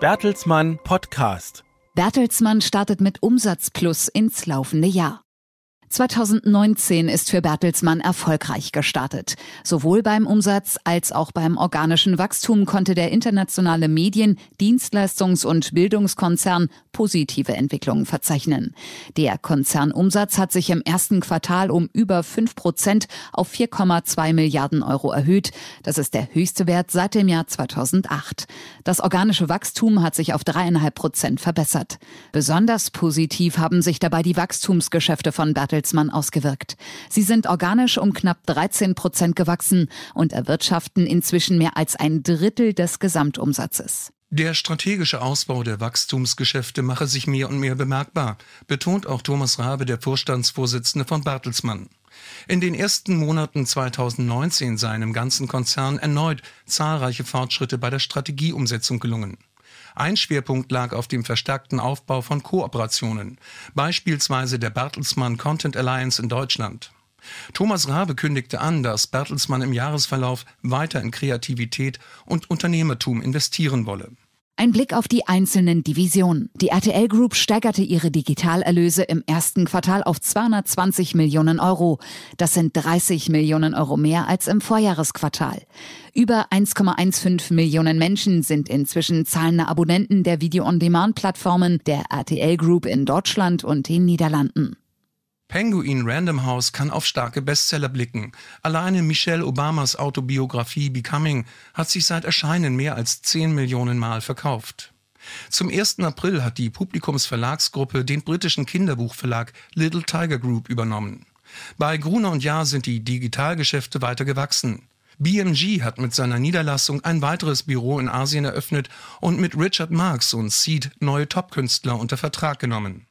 Bertelsmann Podcast. Bertelsmann startet mit Umsatzplus ins laufende Jahr. 2019 ist für Bertelsmann erfolgreich gestartet. Sowohl beim Umsatz als auch beim organischen Wachstum konnte der internationale Medien-, Dienstleistungs- und Bildungskonzern positive Entwicklungen verzeichnen. Der Konzernumsatz hat sich im ersten Quartal um über 5 Prozent auf 4,2 Milliarden Euro erhöht. Das ist der höchste Wert seit dem Jahr 2008. Das organische Wachstum hat sich auf dreieinhalb Prozent verbessert. Besonders positiv haben sich dabei die Wachstumsgeschäfte von Bertelsmann Bertelsmann ausgewirkt. Sie sind organisch um knapp 13 Prozent gewachsen und erwirtschaften inzwischen mehr als ein Drittel des Gesamtumsatzes. Der strategische Ausbau der Wachstumsgeschäfte mache sich mehr und mehr bemerkbar, betont auch Thomas Rabe, der Vorstandsvorsitzende von Bertelsmann. In den ersten Monaten 2019 seien im ganzen Konzern erneut zahlreiche Fortschritte bei der Strategieumsetzung gelungen. Ein Schwerpunkt lag auf dem verstärkten Aufbau von Kooperationen, beispielsweise der Bertelsmann Content Alliance in Deutschland. Thomas Rabe kündigte an, dass Bertelsmann im Jahresverlauf weiter in Kreativität und Unternehmertum investieren wolle. Ein Blick auf die einzelnen Divisionen. Die RTL Group steigerte ihre Digitalerlöse im ersten Quartal auf 220 Millionen Euro. Das sind 30 Millionen Euro mehr als im Vorjahresquartal. Über 1,15 Millionen Menschen sind inzwischen zahlende Abonnenten der Video-on-Demand-Plattformen der RTL Group in Deutschland und den Niederlanden. Penguin Random House kann auf starke Bestseller blicken. Alleine Michelle Obamas Autobiografie Becoming hat sich seit Erscheinen mehr als 10 Millionen Mal verkauft. Zum 1. April hat die Publikumsverlagsgruppe den britischen Kinderbuchverlag Little Tiger Group übernommen. Bei Gruner und Jahr sind die Digitalgeschäfte weiter gewachsen. BMG hat mit seiner Niederlassung ein weiteres Büro in Asien eröffnet und mit Richard Marx und Seed neue Topkünstler unter Vertrag genommen.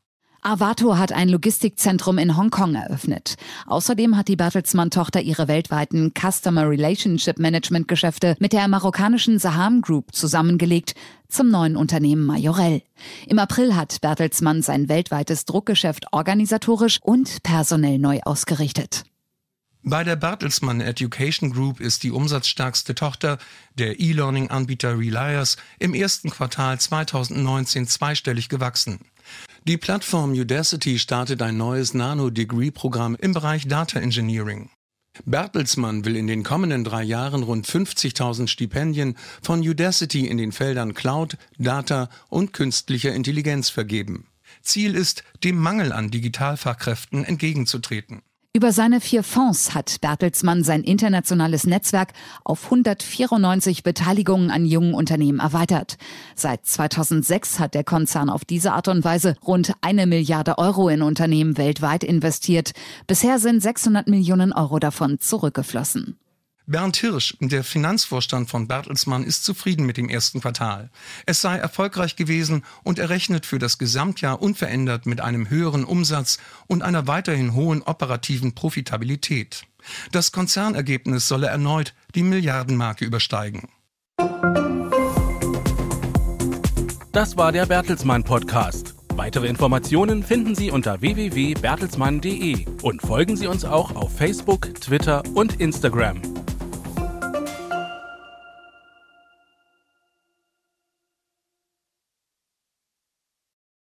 Avato hat ein Logistikzentrum in Hongkong eröffnet. Außerdem hat die Bertelsmann-Tochter ihre weltweiten Customer Relationship Management Geschäfte mit der marokkanischen Saham Group zusammengelegt zum neuen Unternehmen Majorel. Im April hat Bertelsmann sein weltweites Druckgeschäft organisatorisch und personell neu ausgerichtet. Bei der Bertelsmann Education Group ist die umsatzstärkste Tochter, der E-Learning-Anbieter Relias, im ersten Quartal 2019 zweistellig gewachsen. Die Plattform Udacity startet ein neues Nano-Degree-Programm im Bereich Data Engineering. Bertelsmann will in den kommenden drei Jahren rund 50.000 Stipendien von Udacity in den Feldern Cloud, Data und künstlicher Intelligenz vergeben. Ziel ist, dem Mangel an Digitalfachkräften entgegenzutreten. Über seine vier Fonds hat Bertelsmann sein internationales Netzwerk auf 194 Beteiligungen an jungen Unternehmen erweitert. Seit 2006 hat der Konzern auf diese Art und Weise rund eine Milliarde Euro in Unternehmen weltweit investiert. Bisher sind 600 Millionen Euro davon zurückgeflossen. Bernd Hirsch, der Finanzvorstand von Bertelsmann, ist zufrieden mit dem ersten Quartal. Es sei erfolgreich gewesen und er rechnet für das Gesamtjahr unverändert mit einem höheren Umsatz und einer weiterhin hohen operativen Profitabilität. Das Konzernergebnis solle erneut die Milliardenmarke übersteigen. Das war der Bertelsmann Podcast. Weitere Informationen finden Sie unter www.bertelsmann.de und folgen Sie uns auch auf Facebook, Twitter und Instagram.